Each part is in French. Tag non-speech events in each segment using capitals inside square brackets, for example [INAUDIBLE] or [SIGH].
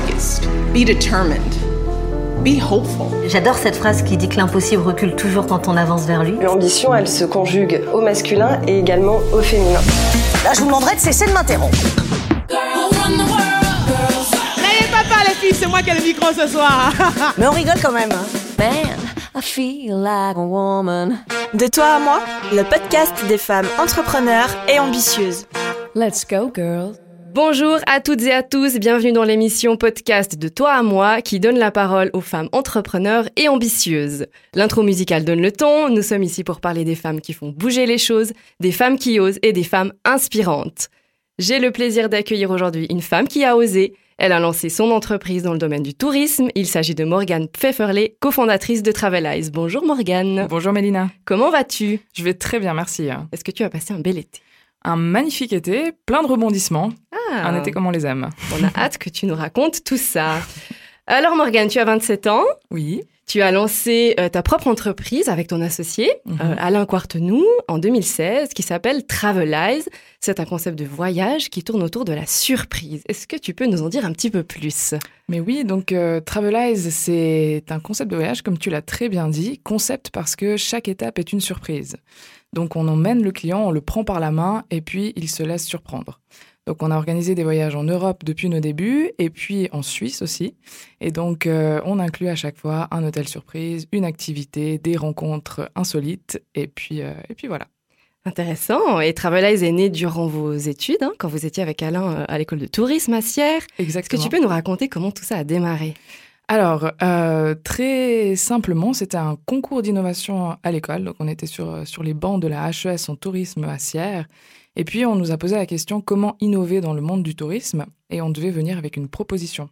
focused, be determined, be hopeful. J'adore cette phrase qui dit que l'impossible recule toujours quand on avance vers lui. L'ambition, elle se conjugue au masculin et également au féminin. Là, je vous demanderai de cesser de m'interrompre. N'ayez pas peur, les filles, c'est moi qui ai le micro ce soir. [LAUGHS] Mais on rigole quand même. hein. Man, I feel like a woman. De toi à moi, le podcast des femmes entrepreneurs et ambitieuses. Let's go, girl. Bonjour à toutes et à tous, bienvenue dans l'émission podcast de Toi à moi qui donne la parole aux femmes entrepreneurs et ambitieuses. L'intro musicale donne le ton, nous sommes ici pour parler des femmes qui font bouger les choses, des femmes qui osent et des femmes inspirantes. J'ai le plaisir d'accueillir aujourd'hui une femme qui a osé. Elle a lancé son entreprise dans le domaine du tourisme. Il s'agit de Morgane Pfefferley, cofondatrice de Travelize. Bonjour Morgane. Bonjour Mélina. Comment vas-tu? Je vais très bien, merci. Est-ce que tu as passé un bel été? Un magnifique été, plein de rebondissements. Ah, Un été comme on les aime. On a hâte que tu nous racontes tout ça. Alors Morgane, tu as 27 ans. Oui. Tu as lancé euh, ta propre entreprise avec ton associé, Mhm. euh, Alain Quartenou, en 2016, qui s'appelle Travelize. C'est un concept de voyage qui tourne autour de la surprise. Est-ce que tu peux nous en dire un petit peu plus? Mais oui, donc euh, Travelize, c'est un concept de voyage, comme tu l'as très bien dit. Concept parce que chaque étape est une surprise. Donc on emmène le client, on le prend par la main et puis il se laisse surprendre. Donc on a organisé des voyages en Europe depuis nos débuts et puis en Suisse aussi. Et donc euh, on inclut à chaque fois un hôtel surprise, une activité, des rencontres insolites et puis, euh, et puis voilà. Intéressant. Et Travelize est né durant vos études, hein, quand vous étiez avec Alain euh, à l'école de tourisme à Sierre. Est-ce que Exactement. tu peux nous raconter comment tout ça a démarré? Alors, euh, très simplement, c'était un concours d'innovation à l'école. Donc, on était sur, sur les bancs de la HES en tourisme à Sierre. Et puis, on nous a posé la question comment innover dans le monde du tourisme? Et on devait venir avec une proposition.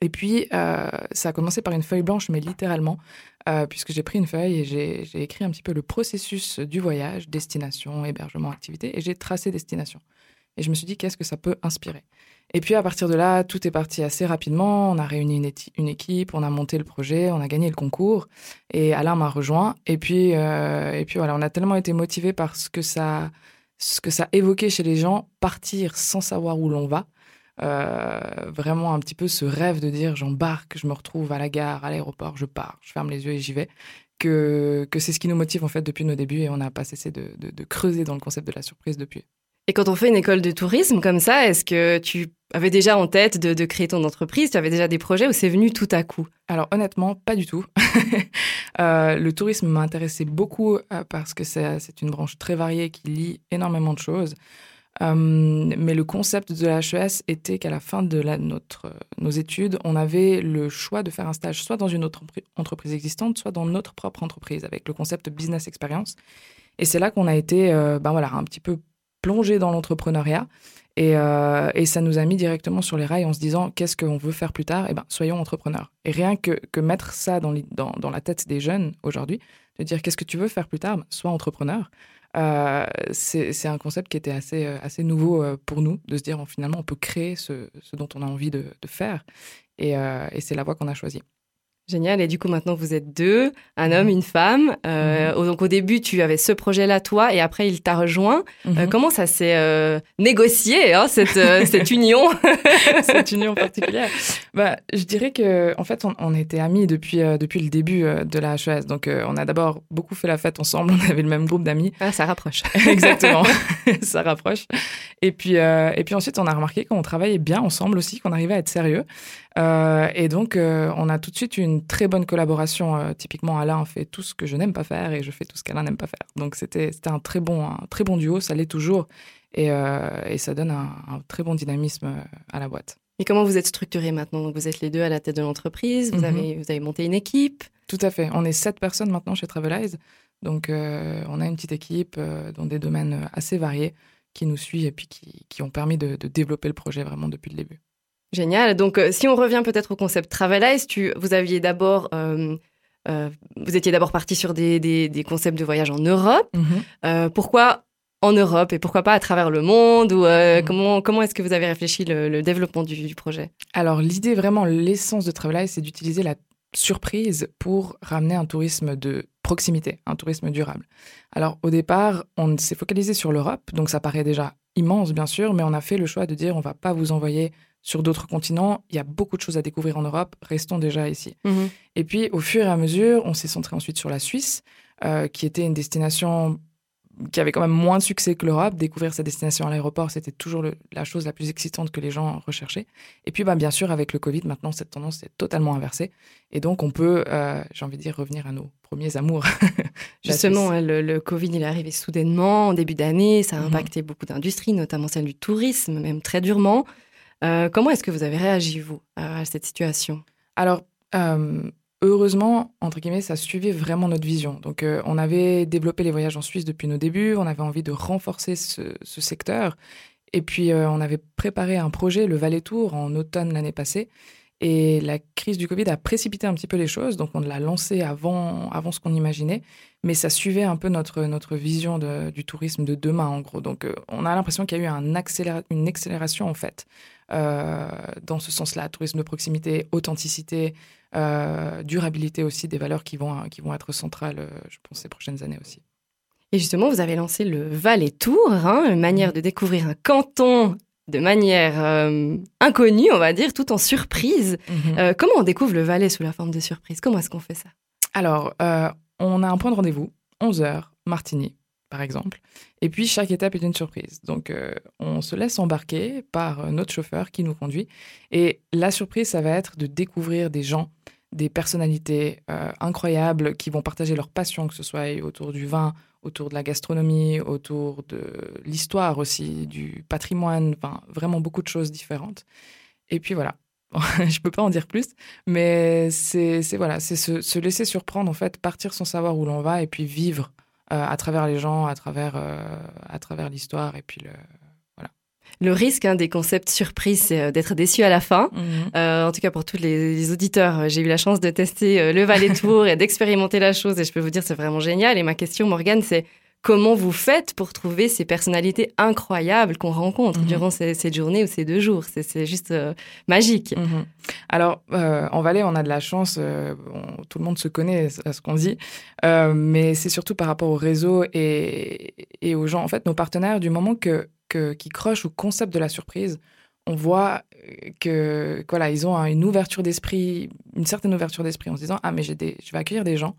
Et puis, euh, ça a commencé par une feuille blanche, mais littéralement, euh, puisque j'ai pris une feuille et j'ai écrit un petit peu le processus du voyage, destination, hébergement, activité, et j'ai tracé destination. Et je me suis dit, qu'est-ce que ça peut inspirer? Et puis, à partir de là, tout est parti assez rapidement. On a réuni une équipe, on a monté le projet, on a gagné le concours, et Alain m'a rejoint. Et puis, euh, et puis voilà, on a tellement été motivés par ce que ça, ce que ça évoquait chez les gens, partir sans savoir où l'on va. Euh, vraiment un petit peu ce rêve de dire j'embarque, je me retrouve à la gare, à l'aéroport, je pars, je ferme les yeux et j'y vais. Que, que c'est ce qui nous motive en fait depuis nos débuts et on n'a pas cessé de, de- de creuser dans le concept de la surprise depuis. Et quand on fait une école de tourisme comme ça, est-ce que tu avais déjà en tête de, créer ton entreprise? Tu avais déjà des projets ou c'est venu tout à coup? Alors honnêtement, pas du tout. [LAUGHS] Euh, le tourisme m'a intéressé beaucoup euh, parce que c'est une branche très variée qui lie énormément de choses. Euh, mais le concept de la HES était qu'à la fin de nos études, on avait le choix de faire un stage soit dans une autre entreprise existante, soit dans notre propre entreprise, avec le concept business experience. Et c'est là qu'on a été ben voilà, un petit peu plongé dans l'entrepreneuriat. Et, euh, et ça nous a mis directement sur les rails en se disant qu'est-ce qu'on veut faire plus tard? Eh ben, soyons entrepreneurs. Et rien que, que mettre ça dans, dans, dans la tête des jeunes aujourd'hui, de dire qu'est-ce que tu veux faire plus tard? Ben, Sois entrepreneur. Euh, c'est un concept qui était assez, euh, assez nouveau euh, pour nous, de se dire finalement on peut créer ce, ce dont on a envie de, de faire. Et, et c'est la voie qu'on a choisie. Génial. Et du coup, maintenant, vous êtes deux, un homme, une femme. Euh, Donc, au début, tu avais ce projet-là, toi, et après, il t'a rejoint. Euh, Mhm. comment ça s'est euh, négocié, hein, cette, [LAUGHS] cette union? [LAUGHS] Cette union particulière bah, Je dirais que en fait, on, on était amis depuis, depuis le début de la HES. Donc, on a d'abord beaucoup fait la fête ensemble. [LAUGHS] On avait le même groupe d'amis. Ah, ça rapproche. Exactement, ça rapproche. Et puis, et puis ensuite, on a remarqué qu'on travaillait bien ensemble aussi, qu'on arrivait à être sérieux. Euh, et donc, euh, on a tout de suite une très bonne collaboration. Euh, typiquement, Alain fait tout ce que je n'aime pas faire et je fais tout ce qu'Alain n'aime pas faire. Donc, c'était un très bon, un très bon duo, ça l'est toujours. Et, et ça donne un, un très bon dynamisme à la boîte. Et comment vous êtes structurés maintenant? Donc, Vous êtes les deux à la tête de l'entreprise, vous, Mhm. avez, vous avez monté une équipe. Tout à fait. On est sept personnes maintenant chez Travelize. Donc, on a une petite équipe dans des domaines assez variés qui nous suit et puis qui, qui ont permis de, de développer le projet vraiment depuis le début. Génial. Donc, euh, si on revient peut-être au concept Travelize, tu, vous aviez d'abord, euh, euh, vous étiez d'abord parti sur des, des, des concepts de voyage en Europe. Euh, pourquoi en Europe et pourquoi pas à travers le monde ou euh, Mhm. comment comment est-ce que vous avez réfléchi le, le développement du, du projet? Alors, l'idée, vraiment, l'essence de Travelize, c'est d'utiliser la surprise pour ramener un tourisme de proximité, un tourisme durable. Alors, au départ, on s'est focalisé sur l'Europe, donc ça paraît déjà immense, bien sûr, mais on a fait le choix de dire on va pas vous envoyer sur d'autres continents. Il y a beaucoup de choses à découvrir en Europe. Restons déjà ici. Mhm. Et puis, au fur et à mesure, on s'est centré ensuite sur la Suisse, euh, qui était une destination qui avait quand même moins de succès que l'Europe. Découvrir sa destination à l'aéroport, c'était toujours le- la chose la plus excitante que les gens recherchaient. Et puis, bah, bien sûr, avec le Covid, maintenant, cette tendance est totalement inversée. Et donc, on peut, euh, j'ai envie de dire, revenir à nos premiers amours. [LAUGHS] Justement, hein, le, le Covid, il est arrivé soudainement, en début d'année. Ça a Mhm. impacté beaucoup d'industries, notamment celle du tourisme, même très durement. Euh, comment est-ce que vous avez réagi, vous, à cette situation? Alors, euh, heureusement, entre guillemets, ça suivait vraiment notre vision. Donc, euh, on avait développé les voyages en Suisse depuis nos débuts, on avait envie de renforcer ce, secteur. Et puis, on avait préparé un projet, le Valais Tour, en automne l'année passée. Et la crise du Covid a précipité un petit peu les choses, donc on l'a lancé avant, avant ce qu'on imaginait, mais ça suivait un peu notre, notre vision de- du tourisme de demain, en gros. Donc on a l'impression qu'il y a eu une accélération, en fait, dans ce sens-là, tourisme de proximité, authenticité, euh, durabilité aussi, des valeurs qui vont, qui vont être centrales, euh, je pense, ces prochaines années aussi. Et justement, vous avez lancé le Valais Tour, hein, une manière de découvrir un canton de manière euh, inconnue, on va dire, tout en surprise. Euh, comment on découvre le Valais sous la forme de surprise? Comment est-ce qu'on fait ça? Alors, euh, on a un point de rendez-vous, 11h, Martigny, par exemple. Et puis, chaque étape est une surprise. Donc, euh, on se laisse embarquer par euh, notre chauffeur qui nous conduit. Et la surprise, ça va être de découvrir des gens, des personnalités euh, incroyables qui vont partager leur passion, que ce soit autour du vin, autour de la gastronomie, autour de l'histoire aussi, du patrimoine, enfin, vraiment beaucoup de choses différentes. Et puis voilà, [LAUGHS] je peux pas en dire plus, mais c'est voilà, c'est se, se laisser surprendre en fait, partir sans savoir où l'on va et puis vivre à travers les gens, à travers euh, à travers l'histoire et puis le Le risque hein, des concepts surprises, c'est euh, d'être déçu à la fin. Euh, en tout cas, pour tous les, les auditeurs, euh, j'ai eu la chance de tester euh, le Valais Tour et d'expérimenter la chose. Et je peux vous dire, c'est vraiment génial. Et ma question, Morgane, c'est comment vous faites pour trouver ces personnalités incroyables qu'on rencontre Mhm. durant ces, cette journée ou ces deux jours? C'est juste euh, magique. Mhm. Alors, euh, en Valais, on a de la chance, euh, on- tout le monde se connaît à ce qu'on dit, mais c'est surtout par rapport au réseau et, et aux gens. En fait, nos partenaires, du moment que, que, qui crochent au concept de la surprise, on voit que, que voilà, ils ont une ouverture d'esprit, une certaine ouverture d'esprit en se disant Ah, mais j'ai des, je vais accueillir des gens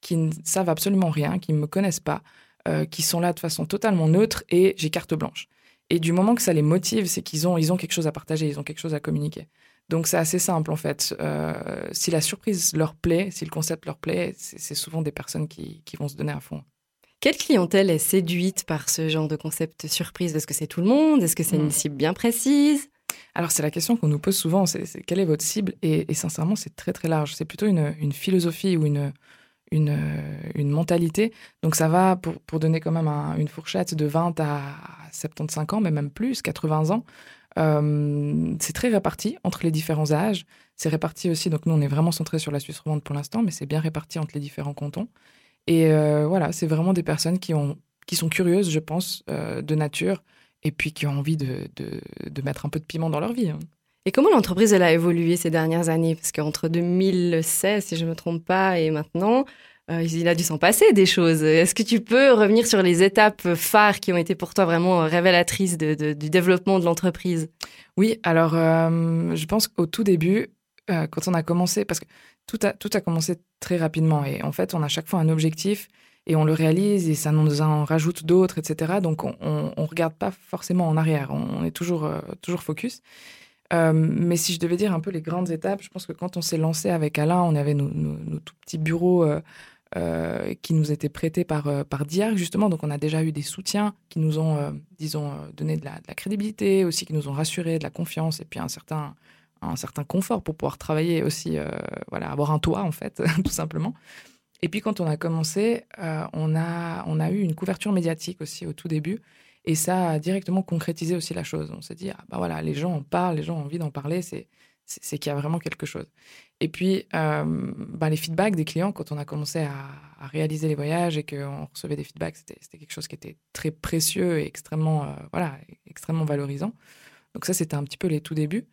qui ne savent absolument rien, qui ne me connaissent pas, euh, qui sont là de façon totalement neutre et j'ai carte blanche. Et du moment que ça les motive, c'est qu'ils ont, ils ont quelque chose à partager, ils ont quelque chose à communiquer. Donc c'est assez simple en fait. Euh, si la surprise leur plaît, si le concept leur plaît, c'est souvent des personnes qui, qui vont se donner à fond. Quelle clientèle est séduite par ce genre de concept surprise? Est-ce que c'est tout le monde? Est-ce que c'est une Mm. cible bien précise? Alors c'est la question qu'on nous pose souvent, c'est c'est quelle est votre cible? Et, et sincèrement c'est très très large. C'est plutôt une, une philosophie ou une, une, euh, une mentalité. Donc ça va pour, pour donner quand même un- une fourchette de 20 à 75 ans, mais même plus, 80 ans. Euh, c'est très réparti entre les différents âges. C'est réparti aussi, donc nous on est vraiment centré sur la Suisse romande pour l'instant, mais c'est bien réparti entre les différents cantons. Et euh, voilà, c'est vraiment des personnes qui, ont, qui sont curieuses, je pense, de nature, et puis qui ont envie de, de, de mettre un peu de piment dans leur vie. hein. Et comment l'entreprise elle a évolué ces dernières années? Parce qu'entre 2016, si je ne me trompe pas, et maintenant, euh, il a dû s'en passer des choses. Est-ce que tu peux revenir sur les étapes phares qui ont été pour toi vraiment révélatrices du développement de l'entreprise? Oui, alors euh, je pense qu'au tout début, euh, quand on a commencé, parce que tout a, tout a commencé très rapidement, et en fait, on a chaque fois un objectif, et on le réalise, et ça nous en rajoute d'autres, etc. Donc, on ne regarde pas forcément en arrière, on, est toujours, toujours focus. Euh, mais si je devais dire un peu les grandes étapes, je pense que quand on s'est lancé avec Alain, on avait nos, tout petits bureaux euh, euh, qui nous étaient prêtés par, par Diarc, justement. Donc, on a déjà eu des soutiens qui nous ont, disons, donné de la, crédibilité, aussi qui nous ont rassuré, de la confiance et puis un certain, un certain confort pour pouvoir travailler aussi, voilà, avoir un toit, en fait, [LAUGHS] tout simplement. Et puis, quand on a commencé, on, a, on a eu une couverture médiatique aussi au tout début. Et ça a directement concrétisé aussi la chose. On s'est dit, ah bah voilà, les gens en parlent, les gens ont envie d'en parler, c'est, c'est, qu'il y a vraiment quelque chose. Et puis, euh, bah, les feedbacks des clients, quand on a commencé à, réaliser les voyages et qu'on recevait des feedbacks, c'était, c'était quelque chose qui était très précieux et extrêmement, euh, voilà, extrêmement valorisant. Donc ça, c'était un petit peu les tout débuts.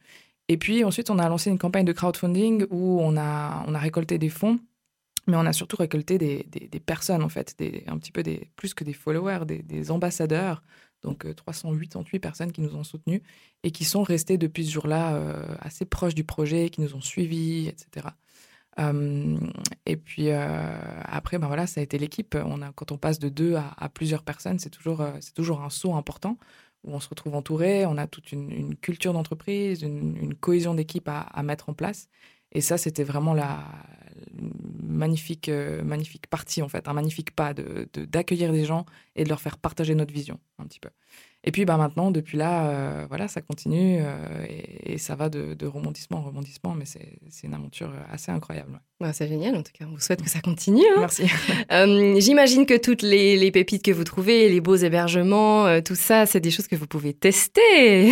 Et puis ensuite, on a lancé une campagne de crowdfunding où on a, on a récolté des fonds, mais on a surtout récolté des, des, personnes, en fait, des, un petit peu des, plus que des followers, des, ambassadeurs Donc 388 personnes qui nous ont soutenus et qui sont restées depuis ce jour-là assez proches du projet, qui nous ont suivis, etc. et puis après, ben voilà, ça a été l'équipe. On a, quand on passe de deux à, plusieurs personnes, c'est toujours, c'est toujours un saut important où on se retrouve entouré. On a toute une, culture d'entreprise, une, cohésion d'équipe à, mettre en place. Et ça, c'était vraiment la magnifique, euh, magnifique partie, en fait, un magnifique pas d'accueillir de, gens et de leur faire partager notre vision, un petit peu. Et puis bah, maintenant, depuis là, euh, voilà, ça continue euh, et, ça va de, rebondissement en rebondissement, mais c'est une aventure assez incroyable. Bah, c'est génial, en tout cas. On vous souhaite que ça continue. Hein. Merci. [LAUGHS] Euh, j'imagine que toutes les, pépites que vous trouvez, les beaux hébergements, tout ça, c'est des choses que vous pouvez tester. [LAUGHS]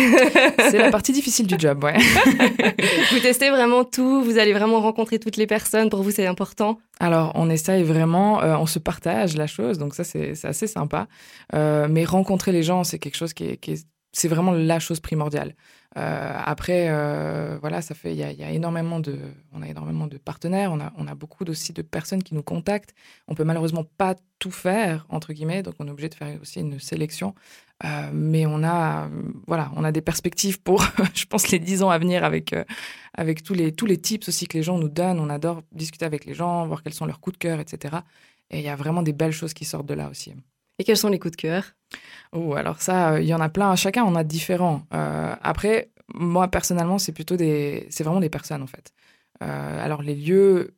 c'est la partie difficile du job, ouais. [LAUGHS] vous testez vraiment tout, vous allez vraiment rencontrer toutes les personnes. Pour vous, c'est important alors, on essaye vraiment, on se partage la chose, donc ça, c'est assez sympa. mais rencontrer les gens, c'est quelque chose qui est, c'est vraiment la chose primordiale. Euh, après, euh, voilà, ça fait, il y, a, énormément de, on a énormément de partenaires, on a, on a beaucoup aussi de personnes qui nous contactent. On peut malheureusement pas tout faire entre guillemets, donc on est obligé de faire aussi une sélection. Euh, mais on a, voilà, on a des perspectives pour, [LAUGHS] je pense, les dix ans à venir avec avec tous les tous les tips aussi que les gens nous donnent. On adore discuter avec les gens, voir quels sont leurs coups de cœur, etc. Et il y a vraiment des belles choses qui sortent de là aussi. Et quels sont les coups de cœur? Oh, alors ça, euh, il y en a plein. Chacun en a différents. Euh, après, moi personnellement, c'est plutôt des, c'est vraiment des personnes en fait. Euh, alors les lieux,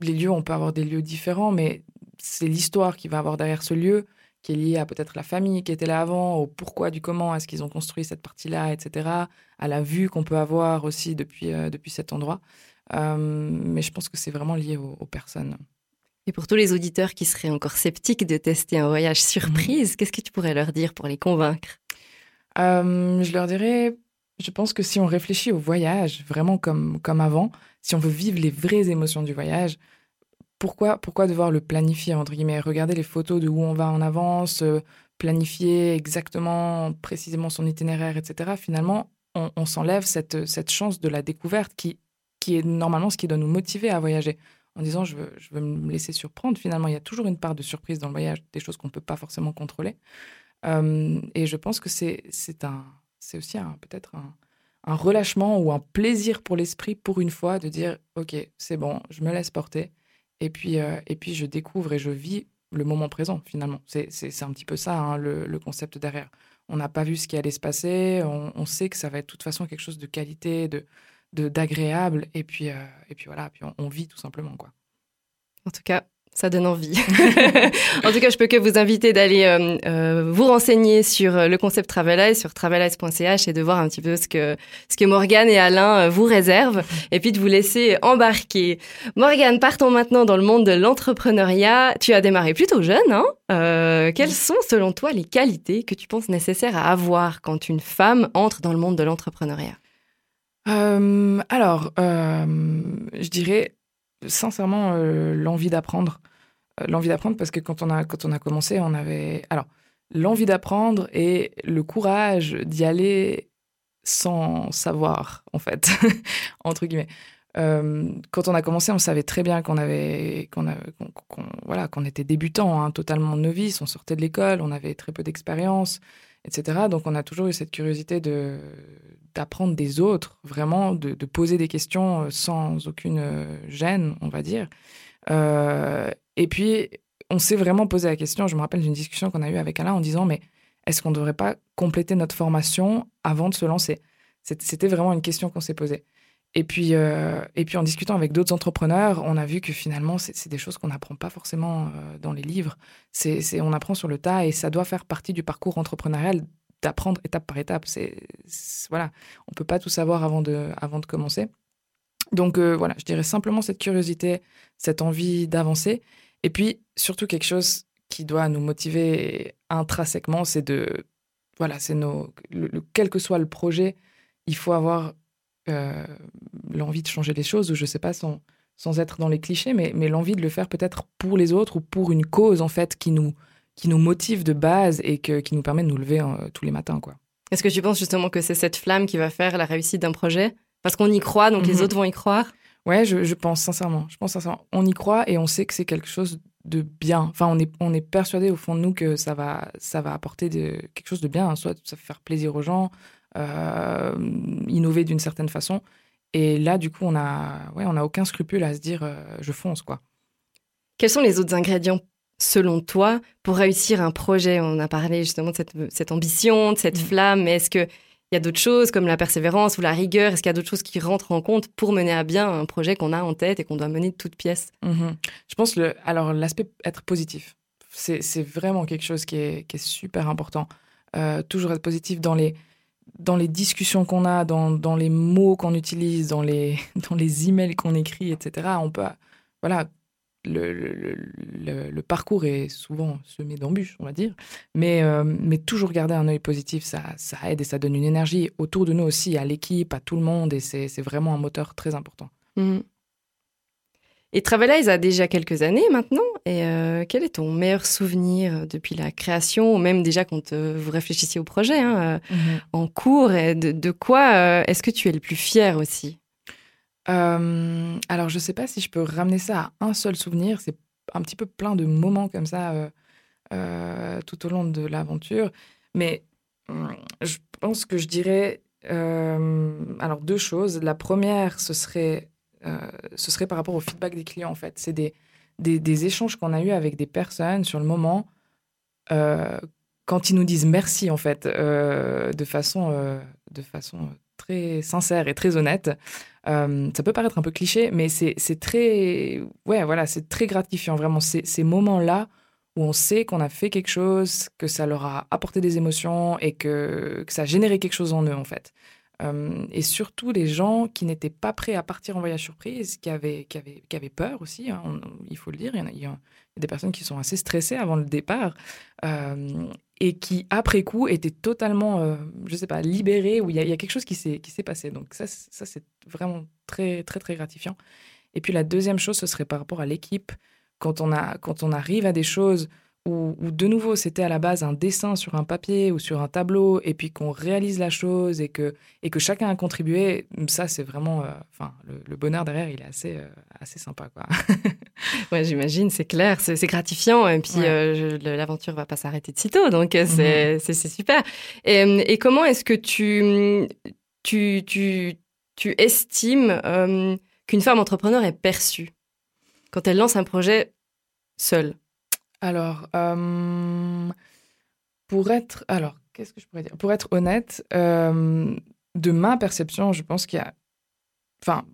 les lieux, on peut avoir des lieux différents, mais c'est l'histoire qui va avoir derrière ce lieu qui est liée à peut-être la famille qui était là avant, au pourquoi du comment est-ce qu'ils ont construit cette partie-là, etc. À la vue qu'on peut avoir aussi depuis depuis cet endroit. mais je pense que c'est vraiment lié aux personnes. Et pour tous les auditeurs qui seraient encore sceptiques de tester un voyage surprise, mhm. qu'est-ce que tu pourrais leur dire pour les convaincre? Euh, Je leur dirais, je pense que si on réfléchit au voyage vraiment comme, comme avant, si on veut vivre les vraies émotions du voyage, pourquoi, pourquoi devoir le planifier, entre guillemets? Regarder les photos de où on va en avance, euh, planifier exactement, précisément son itinéraire, etc. Finalement, on, s'enlève cette, cette chance de la découverte qui, qui est normalement ce qui doit nous motiver à voyager en disant je veux, je veux me laisser surprendre. Finalement, il y a toujours une part de surprise dans le voyage, des choses qu'on ne peut pas forcément contrôler. Euh, et je pense que c'est aussi peut-être un, un, relâchement ou un plaisir pour l'esprit pour une fois de dire ok c'est bon je me laisse porter et puis euh, et puis je découvre et je vis le moment présent finalement c'est un petit peu ça hein, le, le, concept derrière on n'a pas vu ce qui allait se passer on, on, sait que ça va être de toute façon quelque chose de qualité de d'agréable et puis euh, et puis voilà puis on, vit tout simplement quoi en tout cas ça donne envie. [LAUGHS] en tout cas, je peux que vous inviter d'aller euh, euh, vous renseigner sur le concept Travelize, sur travelize.ch et de voir un petit peu ce que, ce que Morgane et Alain vous réservent et puis de vous laisser embarquer. Morgane, partons maintenant dans le monde de l'entrepreneuriat. Tu as démarré plutôt jeune. Hein? Quelles sont, selon toi, les qualités que tu penses nécessaires à avoir quand une femme entre dans le monde de l'entrepreneuriat? Euh, alors, euh, je dirais sincèrement euh, l'envie d'apprendre. l'envie d'apprendre parce que quand on, a, quand on a commencé, on avait... Alors, l'envie d'apprendre et le courage d'y aller sans savoir, en fait, [LAUGHS] entre guillemets. quand on a commencé, on savait très bien qu'on avait, qu'on voilà, qu'on était débutant, hein, totalement novice. On sortait de l'école, on avait très peu d'expérience, etc. Donc, on a toujours eu cette curiosité de d'apprendre des autres, vraiment, de, poser des questions euh, sans aucune euh, gêne, on va dire. Euh, et puis, on s'est vraiment posé la question, je me rappelle d'une discussion qu'on a eue avec Alain en disant, mais est-ce qu'on ne devrait pas compléter notre formation avant de se lancer? C'était vraiment une question qu'on s'est posée. Et puis, et puis en discutant avec d'autres entrepreneurs, on a vu que finalement, c'est des choses qu'on n'apprend pas forcément dans les livres. C'est on apprend sur le tas et ça doit faire partie du parcours entrepreneurial d'apprendre étape par étape. C'est voilà, on peut pas tout savoir avant de avant de commencer. Donc euh, voilà, je dirais simplement cette curiosité, cette envie d'avancer, et puis surtout quelque chose qui doit nous motiver intrinsèquement, c'est de voilà, c'est nos le, quel que soit le projet, il faut avoir euh, l'envie de changer les choses ou je sais pas sans sans être dans les clichés, mais, mais l'envie de le faire peut-être pour les autres ou pour une cause en fait qui nous qui nous motive de base et que, qui nous permet de nous lever euh, tous les matins. quoi. Est-ce que tu penses justement que c'est cette flamme qui va faire la réussite d'un projet? Parce qu'on y croit, donc les mhm. autres vont y croire? Ouais, je, je, pense sincèrement. Je pense sincèrement. On y croit et on sait que c'est quelque chose de bien. Enfin, on est, on est persuadé au fond de nous que ça va, ça va apporter de, quelque chose de bien. hein. Soit ça va faire plaisir aux gens, euh, innover d'une certaine façon. Et là, du coup, on a, ouais, on a aucun scrupule à se dire, euh, je fonce, quoi. Quels sont les autres ingrédients, selon toi, pour réussir un projet? On a parlé justement de cette, cette ambition, de cette Mm. flamme, mais est-ce qu'il y a d'autres choses comme la persévérance ou la rigueur? Est-ce qu'il y a d'autres choses qui rentrent en compte pour mener à bien un projet qu'on a en tête et qu'on doit mener de toutes pièces? Mhm. Je pense le, alors l'aspect être positif, c'est c'est vraiment quelque chose qui est, qui est super important. Euh, toujours être positif dans les dans les discussions qu'on a, dans, dans les mots qu'on utilise, dans les [LAUGHS] dans les emails qu'on écrit, etc. On peut voilà le, le, le- parcours est souvent semé d'embûches, on va dire, mais, euh, mais toujours garder un œil positif, ça, ça aide et ça donne une énergie autour de nous aussi, à l'équipe, à tout le monde, et c'est vraiment un moteur très important. Mhm. Et Travelize a déjà quelques années maintenant. Et euh, quel est ton meilleur souvenir euh, depuis la création, ou même déjà quand euh, vous réfléchissiez au projet hein, euh, en cours et de, de quoi est-ce que tu es le plus fier aussi? Alors, je sais pas si je peux ramener ça à un seul souvenir. C'est un petit peu plein de moments comme ça tout au long de l'aventure. Mais hum, je pense que je dirais euh, alors deux choses. La première, ce serait, euh, ce serait par rapport au feedback des clients. En fait, c'est des, des, échanges qu'on a eus avec des personnes sur le moment. euh, quand ils nous disent merci, en fait, euh, de façon, euh, de façon très sincère et très honnête. Ça peut paraître un peu cliché, mais c'est très, ouais, voilà, c'est très gratifiant vraiment. Ces, moments-là où on sait qu'on a fait quelque chose, que ça leur a apporté des émotions et que ça a généré quelque chose en eux en fait. Euh, et surtout les gens qui n'étaient pas prêts à partir en voyage surprise, qui avaient, qui avaient, qui avaient peur aussi, hein, il faut le dire. Il y, a, des personnes qui sont assez stressées avant le départ euh, et qui, après coup, étaient totalement, euh, je sais pas, libérées, où il y, a- quelque chose qui s'est passé. Donc ça, ça c'est vraiment très, très, très gratifiant. Et puis la deuxième chose, ce serait par rapport à l'équipe. Quand quand on arrive à des choses où, où de nouveau, c'était à la base un dessin sur un papier ou sur un tableau, et puis qu'on réalise la chose et que, et que chacun a contribué, ça, c'est vraiment... euh, Enfin, le, le bonheur derrière, il est assez, euh, assez sympa, quoi. [LAUGHS] Ouais, j'imagine, c'est clair, c'est gratifiant. Et puis, Ouais. euh, l'aventure va pas s'arrêter de sitôt, donc euh, c'est c'est- super. Et, et comment est-ce que tu, tu, tu, tu estimes qu'une femme entrepreneur est perçue quand elle lance un projet seule? Alors, euh, pour être, alors, qu'est-ce que je pourrais dire? Pour être honnête, euh, de ma perception, je pense qu'il y a, enfin,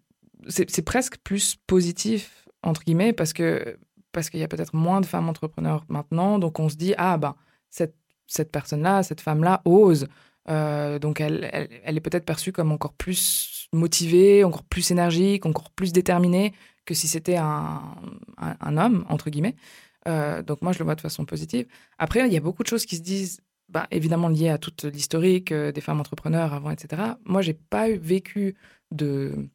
c'est presque plus positif entre guillemets parce que parce qu'il y a peut-être moins de femmes entrepreneurs maintenant, donc on se dit ah ben cette cette personne-là, cette femme-là ose. Euh, donc elle, elle, est peut-être perçue comme encore plus motivée, encore plus énergique, encore plus déterminée que si c'était un, un homme, entre guillemets. Euh, donc moi, je le vois de façon positive. Après, il y a beaucoup de choses qui se disent, bah, évidemment liées à toute l'historique euh, des femmes entrepreneurs avant, etc. Moi, j'ai pas vécu de,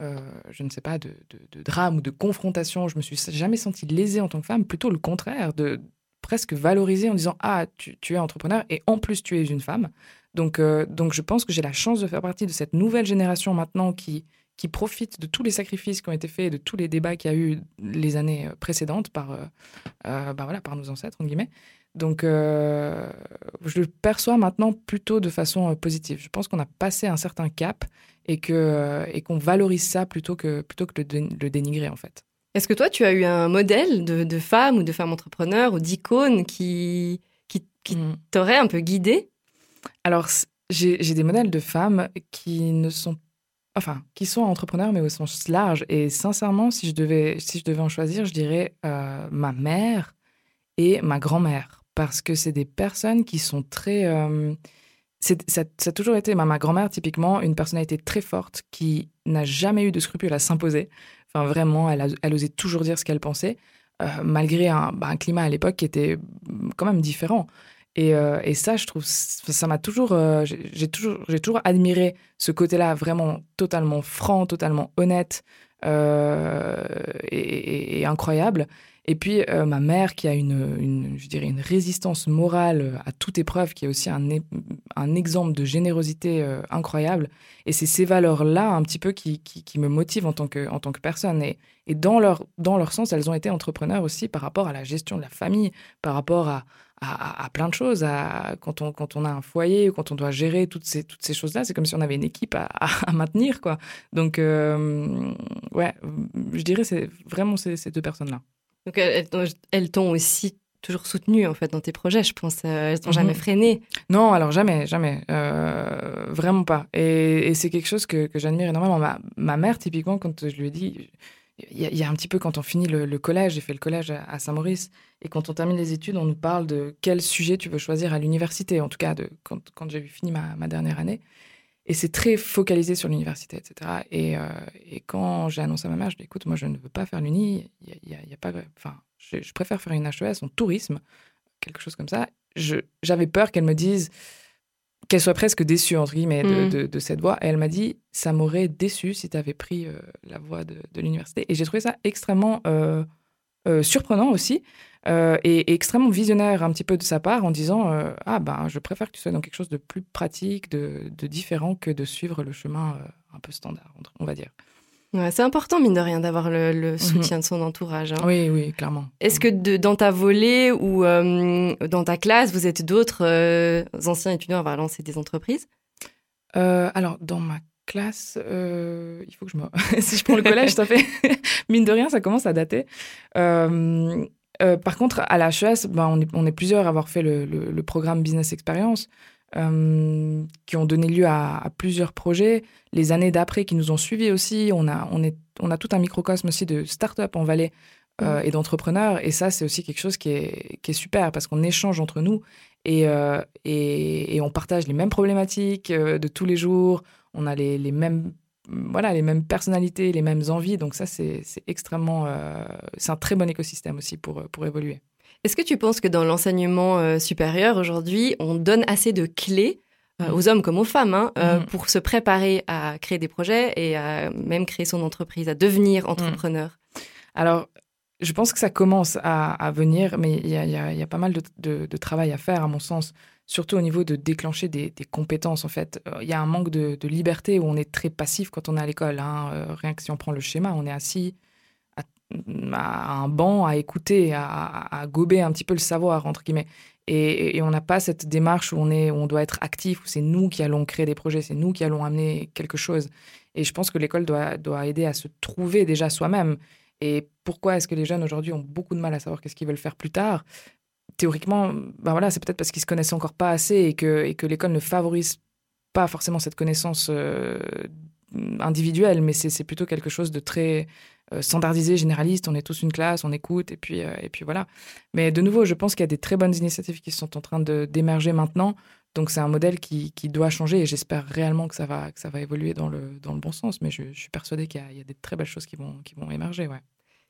euh, je ne sais pas, de, de, de drame ou de confrontation. Je me suis jamais sentie lésée en tant que femme, plutôt le contraire, de presque valoriser en disant ah tu, es entrepreneur et en plus tu es une femme. Donc donc je pense que j'ai la chance de faire partie de cette nouvelle génération maintenant qui qui profite de tous les sacrifices qui ont été faits, de tous les débats qu'il y a eu les années euh, précédentes par, euh, bah voilà, par nos ancêtres, entre guillemets. Donc, euh, je le perçois maintenant plutôt de façon positive. Je pense qu'on a passé un certain cap et que et qu'on valorise ça plutôt que plutôt que le, dé- le dénigrer en fait. Est-ce que toi, tu as eu un modèle de, de femme ou de femme entrepreneur ou d'icône qui, qui, qui Mm. t'aurait un peu guidée? Alors, j'ai j'ai des modèles de femmes qui ne sont enfin qui sont entrepreneurs mais au sens large. Et sincèrement, si je devais si je devais en choisir, je dirais euh, ma mère et ma grand-mère parce que c'est des personnes qui sont très euh, ça, a toujours été ma, grand-mère typiquement une personnalité très forte qui n'a jamais eu de scrupule à s'imposer. Enfin vraiment, elle, osait toujours dire ce qu'elle pensait euh, malgré un, bah, un climat à l'époque qui était mm, quand même différent. Et, euh, et ça, je trouve, ça m'a toujours, euh, j'ai toujours, j'ai toujours admiré ce côté-là vraiment totalement franc, totalement honnête euh, et, incroyable. Et puis ma mère qui a une, je dirais, une résistance morale à toute épreuve, qui est aussi un, un exemple de générosité incroyable. Et c'est ces valeurs-là un petit peu qui, qui, me motivent en tant que, en tant que personne. Et, et dans, leur, dans leur sens, elles ont été entrepreneurs aussi par rapport à la gestion de la famille, par rapport à, à, à plein de choses. À, quand, on, quand on a un foyer quand on doit gérer toutes ces, toutes ces choses-là, c'est comme si on avait une équipe à, à maintenir. quoi. Donc, euh, ouais, je dirais c'est vraiment ces, ces deux personnes-là. Donc elles, elles t'ont aussi toujours soutenu en fait dans tes projets, je pense. Elles t'ont jamais freiné. Non, alors jamais, jamais, euh, vraiment pas. Et, et c'est quelque chose que, que j'admire énormément. Ma, ma, mère, typiquement, quand je lui ai dit, il y, y, a un petit peu quand on finit le, le collège, j'ai fait le collège à, à Saint-Maurice, et quand on termine les études, on nous parle de quel sujet tu veux choisir à l'université. En tout cas, de, quand, quand j'ai fini ma, ma dernière année. Et c'est très focalisé sur l'université, etc. Et, euh, et quand j'ai annoncé à ma mère, je lui ai dit, écoute, moi, je ne veux pas faire l'uni. Y a, y a, y a pas, enfin, je, je, préfère faire une HES en tourisme, quelque chose comme ça. J'avais peur qu'elle me dise, qu'elle soit presque déçue, entre guillemets, de, mmh. de, de cette voie. Et elle m'a dit, ça m'aurait déçu si tu avais pris euh, la voie de, de l'université. Et j'ai trouvé ça extrêmement euh, surprenant aussi. Euh, et, et, extrêmement visionnaire un petit peu de sa part en disant euh, ah ben je préfère que tu sois dans quelque chose de plus pratique, de, de différent que de suivre le chemin euh, un peu standard, on va dire. Ouais, c'est important, mine de rien, d'avoir le, le, soutien mmh. de son entourage. Hein. Oui, oui, clairement. Est-ce que de, dans ta volée ou euh, dans ta classe, vous êtes d'autres euh, anciens étudiants à avoir lancé des entreprises? Euh, Alors, dans ma classe, il faut que je me... [LAUGHS] si je prends le collège, ça fait... [LAUGHS] mine de rien, ça commence à dater. Euh, par contre, à la HES, ben, on, est, on, est, plusieurs à avoir fait le, le, le programme Business Experience, euh, qui ont donné lieu à, à, plusieurs projets. Les années d'après qui nous ont suivis aussi, on a, on est, on a tout un microcosme aussi de start-up en Valais euh, mmh. et d'entrepreneurs. Et ça, c'est aussi quelque chose qui est, qui est super parce qu'on échange entre nous et, et, et, on partage les mêmes problématiques de tous les jours. On a les, les mêmes voilà, les mêmes personnalités, les mêmes envies. Donc ça, c'est extrêmement... Euh, c'est un très bon écosystème aussi pour, pour évoluer. Est-ce que tu penses que dans l'enseignement euh, supérieur, aujourd'hui, on donne assez de clés euh, aux hommes comme aux femmes hein, euh, mmh. pour se préparer à créer des projets et à même créer son entreprise, à devenir entrepreneur? Mmh. Alors, je pense que ça commence à, à venir, mais il y a, y, a, y a, pas mal de, de, de, travail à faire, à mon sens, surtout au niveau de déclencher des, compétences. En fait, il y a un manque de, liberté où on est très passif quand on est à l'école. Hein. Euh, rien que si on prend le schéma, on est assis à, un banc, à écouter, à, à, gober un petit peu le savoir, entre guillemets. Et, et on n'a pas cette démarche où on, est, où on doit être actif, où c'est nous qui allons créer des projets, c'est nous qui allons amener quelque chose. Et je pense que l'école doit, doit aider à se trouver déjà soi-même. Et pourquoi est-ce que les jeunes aujourd'hui ont beaucoup de mal à savoir qu'est-ce qu'ils veulent faire plus tard? Théoriquement, ben voilà, c'est peut-être parce qu'ils se connaissent encore pas assez et que, et que l'école ne favorise pas forcément cette connaissance euh, individuelle, mais c'est plutôt quelque chose de très euh, standardisé, généraliste. On est tous une classe, on écoute, et puis, euh, et puis voilà. Mais de nouveau, je pense qu'il y a des très bonnes initiatives qui sont en train d'émerger maintenant. Donc c'est un modèle qui, qui, doit changer et j'espère réellement que ça va, que ça va évoluer dans le, dans le bon sens. Mais je, suis persuadée qu'il y, y, a des très belles choses qui vont, qui vont émerger. Ouais.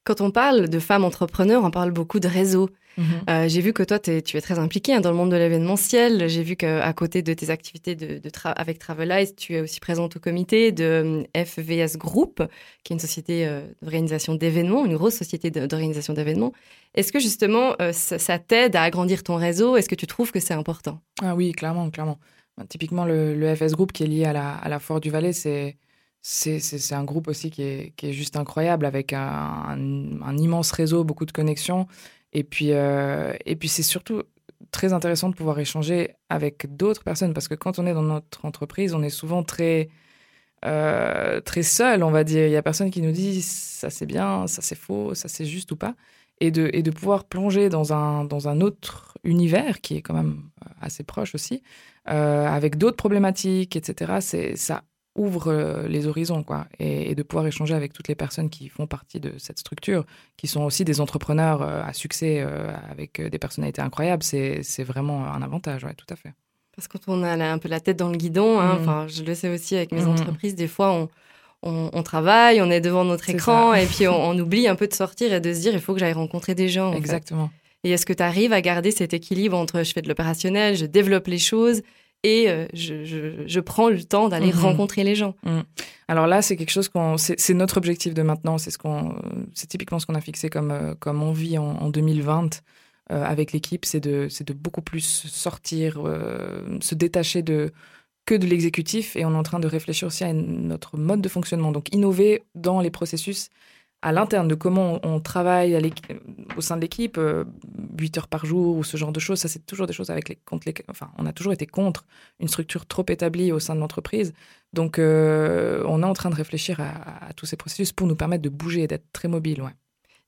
Quand on parle de femmes entrepreneurs, on parle beaucoup de réseaux. Mmh. Euh, j'ai vu que toi, es, tu es très impliquée hein, dans le monde de l'événementiel. J'ai vu qu'à côté de tes activités de, de tra avec Travelize, tu es aussi présente au comité de euh, FVS Group, qui est une société euh, d'organisation d'événements, une grosse société d'organisation d'événements. Est-ce que justement, euh, ça, ça t'aide à agrandir ton réseau? Est-ce que tu trouves que c'est important? Ah oui, clairement, clairement. Typiquement, le, le, FS Group qui est lié à la, à la Fort du Valais, c'est c'est un groupe aussi qui est, qui est juste incroyable avec un, un, immense réseau, beaucoup de connexions. Et puis, euh, et puis c'est surtout très intéressant de pouvoir échanger avec d'autres personnes parce que quand on est dans notre entreprise, on est souvent très, euh, très seul, on va dire. Il y a personne qui nous dit ça c'est bien, ça c'est faux, ça c'est juste ou pas. Et de, et de pouvoir plonger dans un, dans un autre univers qui est quand même assez proche aussi, euh, avec d'autres problématiques, etc. Ça ouvre euh, les horizons quoi et, et, de pouvoir échanger avec toutes les personnes qui font partie de cette structure qui sont aussi des entrepreneurs euh, à succès euh, avec des personnalités incroyables c'est vraiment un avantage ouais tout à fait parce que quand on a un peu la tête dans le guidon hein, mmh. enfin je le sais aussi avec mes mmh. entreprises des fois on on, on, travaille, on est devant notre écran et puis on, on, oublie un peu de sortir et de se dire il faut que j'aille rencontrer des gens. Exactement. Fait. Et est-ce que tu arrives à garder cet équilibre entre je fais de l'opérationnel, je développe les choses et euh, je, je, je, prends le temps d'aller Mhm. rencontrer les gens. Mm. Alors là, c'est quelque chose qu'on, c'est notre objectif de maintenant. C'est ce qu'on, c'est typiquement ce qu'on a fixé comme euh, comme envie en, en 2020 euh, avec l'équipe, c'est de c'est de beaucoup plus sortir, euh, se détacher de que de l'exécutif et on est en train de réfléchir aussi à notre mode de fonctionnement. Donc innover dans les processus à l'interne de comment on, travaille à au sein de l'équipe, euh, 8 heures par jour ou ce genre de choses. Ça, c'est toujours des choses avec les, contre les, enfin, on a toujours été contre une structure trop établie au sein de l'entreprise. Donc, euh, on est en train de réfléchir à, à tous ces processus pour nous permettre de bouger et d'être très mobile. Ouais.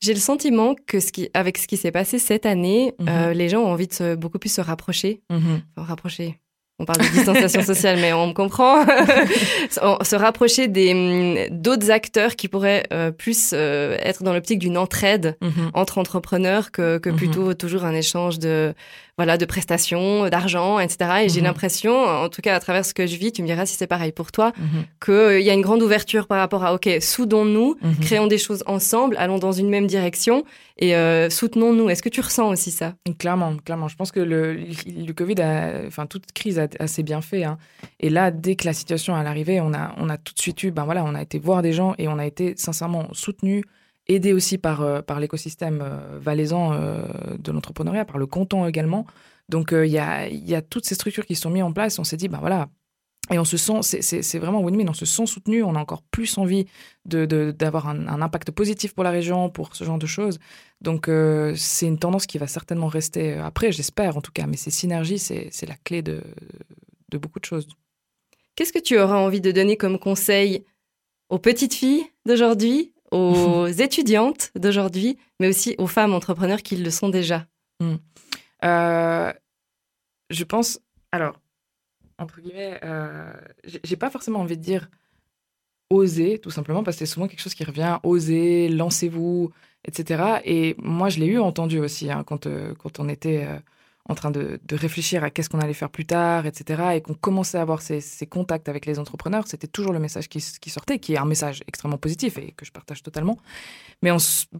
J'ai le sentiment que ce qui, avec ce qui s'est passé cette année, Mhm. euh, les gens ont envie de se, beaucoup plus se rapprocher. Enfin, rapprocher. On parle de distanciation [LAUGHS] sociale, mais on me comprend. [LAUGHS] se rapprocher des hum, d'autres acteurs qui pourraient euh, plus euh, être dans l'optique d'une entraide Mhm. entre entrepreneurs que, que Mhm. plutôt toujours un échange de voilà de prestations, d'argent, etc. Et j'ai Mhm. l'impression, en tout cas à travers ce que je vis, tu me diras si c'est pareil pour toi, Mhm. qu'il y a une grande ouverture par rapport à ok, soudons-nous, Mhm. créons des choses ensemble, allons dans une même direction et euh, soutenons-nous. Est-ce que tu ressens aussi ça? Clairement, clairement. Je pense que le, le Covid, a, enfin toute crise a assez bien fait. hein. Et là, dès que la situation est arrivée, on a, on a tout de suite eu, ben voilà, on a été voir des gens et on a été sincèrement soutenus, aidés aussi par, euh, par l'écosystème euh, valaisan euh, de l'entrepreneuriat, par le canton également. Donc il y, a, y a toutes ces structures qui sont mises en place. On s'est dit, ben voilà. Et on se sent, c'est- vraiment win-win, on se sent soutenu, on a encore plus envie de- de- d'avoir un, un impact positif pour la région, pour ce genre de choses. Donc, c'est une tendance qui va certainement rester après, j'espère en tout cas. Mais ces synergies, c'est c'est la clé de, de beaucoup de choses. Qu'est-ce que tu auras envie de donner comme conseil aux petites filles d'aujourd'hui, aux [LAUGHS] étudiantes d'aujourd'hui, mais aussi aux femmes entrepreneurs qui le sont déjà Euh, je pense, alors, entre guillemets, euh, j'ai pas forcément envie de dire oser, tout simplement, parce que c'est souvent quelque chose qui revient, oser, lancez-vous, etc. Et moi, je l'ai eu entendu aussi, hein, quand, euh, quand on était en train de, de réfléchir à qu'est-ce qu'on allait faire plus tard, etc. Et qu'on commençait à avoir ces, ces contacts avec les entrepreneurs, c'était toujours le message qui, sortait, qui est un message extrêmement positif et que je partage totalement. Mais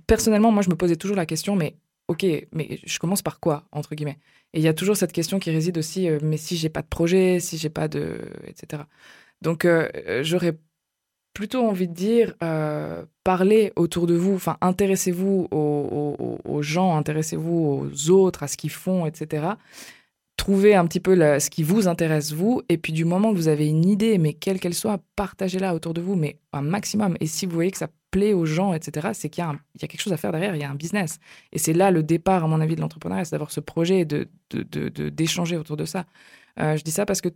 personnellement, moi, je me posais toujours la question, mais ok, mais je commence par quoi, entre guillemets? Et il y a toujours cette question qui réside aussi, euh, mais si j'ai pas de projet, si j'ai pas de... etc. Donc, euh, j'aurais plutôt envie de dire, euh, parlez autour de vous, enfin, intéressez-vous aux, gens, intéressez-vous aux autres, à ce qu'ils font, etc. Trouvez un petit peu ce qui vous intéresse, vous, et puis du moment que vous avez une idée, mais quelle qu'elle soit, partagez-la autour de vous, mais un maximum. Et si vous voyez que ça plaît aux gens, etc., c'est qu'il y, a y a quelque chose à faire derrière, il y a un business. Et c'est là le départ, à mon avis, de l'entrepreneuriat, c'est d'avoir ce projet et de, de, d'échanger autour de ça. Euh, je dis ça parce que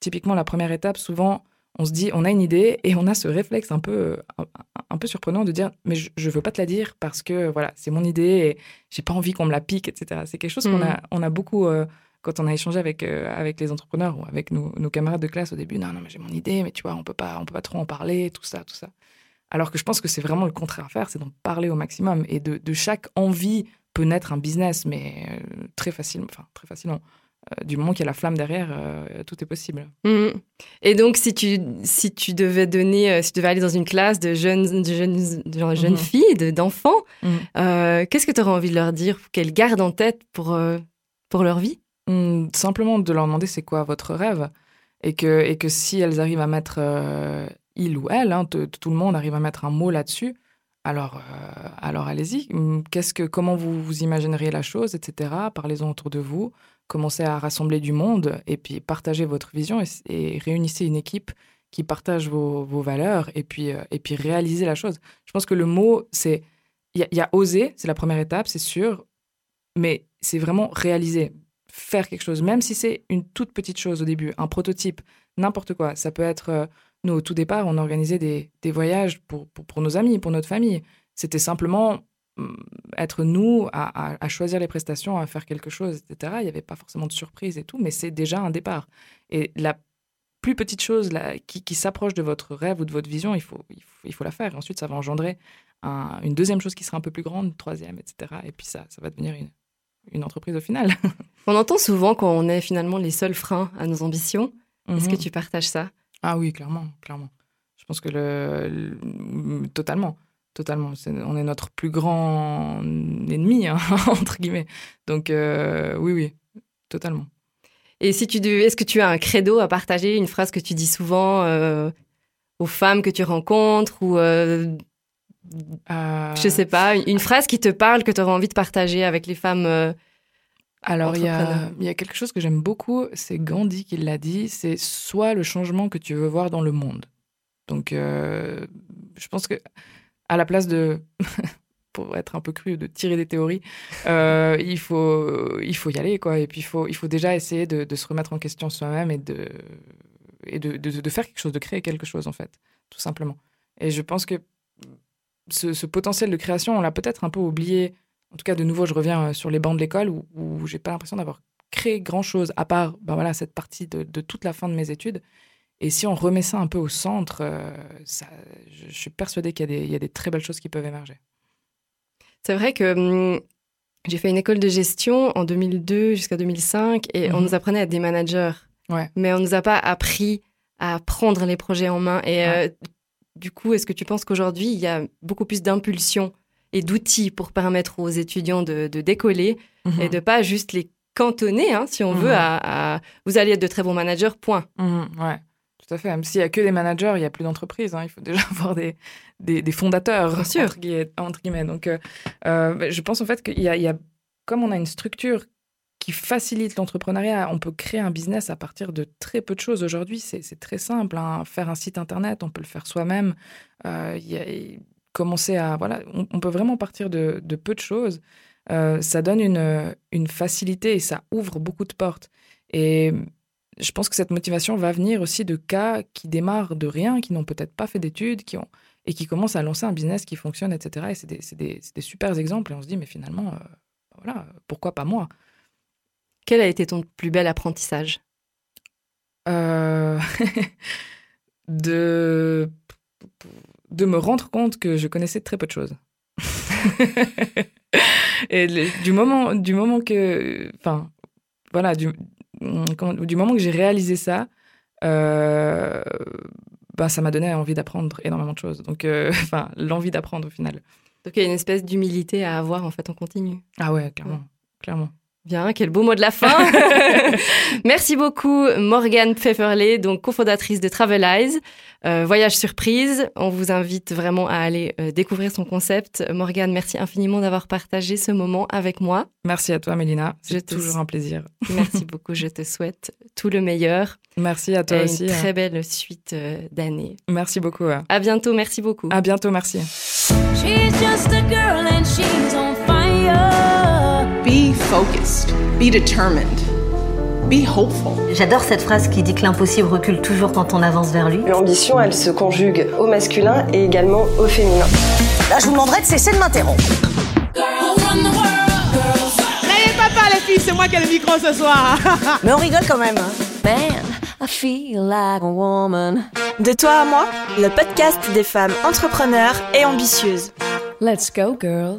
typiquement, la première étape, souvent, on se dit, on a une idée et on a ce réflexe un peu, euh, un, peu surprenant de dire, mais je, je veux pas te la dire parce que voilà, c'est mon idée et j'ai pas envie qu'on me la pique, etc. C'est quelque chose qu'on Mhm. a, on a beaucoup euh, quand on a échangé avec euh, avec les entrepreneurs ou avec nos, nos camarades de classe au début. Non, non, mais j'ai mon idée, mais tu vois, on peut pas, on peut pas trop en parler, tout ça, tout ça. Alors que je pense que c'est vraiment le contraire à faire, c'est d'en parler au maximum et de, de chaque envie peut naître un business, mais très facilement, enfin très facilement. Euh, du moment qu'il y a la flamme derrière, euh, tout est possible. Mhm. Et donc, si tu, si tu devais donner, euh, si tu devais aller dans une classe de jeunes, de jeunes, de jeunes Mhm. filles, de- d'enfants, Mhm. euh, qu'est-ce que tu aurais envie de leur dire qu'elles gardent en tête pour, pour leur vie? Hum, simplement de leur demander c'est quoi votre rêve et que, et que si elles arrivent à mettre, il ou elle, hein, tout le monde arrive à mettre un mot là-dessus, alors, alors allez-y. Hum, Qu'est-ce que, comment vous, vous imagineriez la chose, etc. Parlez-en autour de vous, commencez à rassembler du monde et puis partagez votre vision et, réunissez une équipe qui partage vos, valeurs et puis, euh, et puis réalisez la chose. Je pense que le mot, c'est, il y, a- oser, c'est la première étape, c'est sûr, mais c'est vraiment réaliser faire quelque chose, même si c'est une toute petite chose au début, un prototype, n'importe quoi. Ça peut être, euh, nous, au tout départ, on organisait des, des voyages pour, pour, nos amis, pour notre famille. C'était simplement être nous à, à- à choisir les prestations, à faire quelque chose, etc. Il n'y avait pas forcément de surprise et tout, mais c'est déjà un départ. Et la plus petite chose là, qui, qui s'approche de votre rêve ou de votre vision, il faut, il faut, il faut la faire. Et ensuite, ça va engendrer un- une deuxième chose qui sera un peu plus grande, une troisième, etc. Et puis ça, ça va devenir une, une entreprise au final. [LAUGHS] On entend souvent qu'on est finalement les seuls freins à nos ambitions. Est-ce que Mhm. tu partages ça? Ah oui, clairement, clairement. Je pense que le, le- totalement, totalement. On est notre plus grand ennemi hein, [LAUGHS] entre guillemets. Donc euh, oui, oui, totalement. Et si tu devais- est-ce que tu as un credo à partager, une phrase que tu dis souvent euh, aux femmes que tu rencontres ou euh, Euh, je sais pas, une phrase qui te parle que tu auras envie de partager avec les femmes Alors, il y, a, il y a quelque chose que j'aime beaucoup, c'est Gandhi qui l'a dit, c'est soit le changement que tu veux voir dans le monde. Donc, euh, je pense que à la place de, [LAUGHS] pour être un peu cru, de tirer des théories, euh, il, faut, il faut y aller, quoi. Et puis, il faut, il faut déjà essayer de, se remettre en question soi-même et, de, et de, de, faire quelque chose, de créer quelque chose, en fait, tout simplement. Et je pense que ce, potentiel de création, on l'a peut-être un peu oublié en tout cas, de nouveau, je reviens euh, sur les bancs de l'école où, où j'ai pas l'impression d'avoir créé grand chose à part ben voilà, cette partie de toute la fin de mes études. Et si on remet ça un peu au centre, euh, ça, je, suis persuadée qu'il y, a des- il y a des très belles choses qui peuvent émerger. C'est vrai que hum, j'ai fait une école de gestion en 2002 jusqu'à 2005 et on Mhm. nous apprenait à être des managers. Ouais. Mais on nous a pas appris à prendre les projets en main. Et Ouais. euh, du coup, est-ce que tu penses qu'aujourd'hui, il y a beaucoup plus d'impulsion et d'outils pour permettre aux étudiants de, de décoller et de pas juste les cantonner, hein, si on Mhm. veut, à, à- vous allez être de très bons managers, point. Mhm, ouais, tout à fait. Même s'il y a que des managers, il y a plus d'entreprises. hein. Il faut déjà [LAUGHS] avoir des, des, des fondateurs, Bien sûr. Entre, guillemets, entre guillemets. Donc, euh, euh, je pense en fait qu'il y a, il y a, comme on a une structure qui facilite l'entrepreneuriat, on peut créer un business à partir de très peu de choses. Aujourd'hui, c'est très simple. hein. Faire un site internet, on peut le faire soi-même. Euh, commencer à voilà, on, on peut vraiment partir de, de peu de choses. Euh, ça donne une, une facilité et ça ouvre beaucoup de portes. Et je pense que cette motivation va venir aussi de cas qui démarrent de rien, qui n'ont peut-être pas fait d'études, qui ont et qui commencent à lancer un business qui fonctionne, etc. Et c'est des, super exemples. Et on se dit, mais finalement, euh, voilà, pourquoi pas moi? Quel a été ton plus bel apprentissage? Euh, [LAUGHS] de, de me rendre compte que je connaissais très peu de choses. [LAUGHS] Et le- du moment, du moment que, enfin, voilà, du, comment- du moment que j'ai réalisé ça, euh, bah, ça m'a donné envie d'apprendre énormément de choses. Donc, euh, [LAUGHS] enfin, l'envie d'apprendre au final. Donc il y a une espèce d'humilité à avoir en fait en continu. Ah ouais, clairement, clairement. Bien, quel beau mot de la fin. [LAUGHS] Merci beaucoup Morgane Pfefferley, donc cofondatrice de Travelize, euh, voyage surprise. On vous invite vraiment à aller euh, découvrir son concept. Morgane, merci infiniment d'avoir partagé ce moment avec moi. Merci à toi, Mélina. C'est te- toujours un plaisir. [LAUGHS] Merci beaucoup, je te souhaite tout le meilleur Merci à toi et aussi. une hein. très belle suite euh, d'années. Merci beaucoup. À bientôt, merci beaucoup. À bientôt, merci. She's just a girl and she's on fire. Be focused. Be determined. Be hopeful. J'adore cette phrase qui dit que l'impossible recule toujours quand on avance vers lui. L'ambition, elle se conjugue au masculin et également au féminin. Là, je vous demanderai de cesser de m'interrompre. N'ayez pas peur les filles, c'est moi qui ai le micro ce soir. [LAUGHS] Mais on rigole quand même. Man, I feel like a woman. De toi à moi, le podcast des femmes entrepreneurs et ambitieuses. Let's go, girl.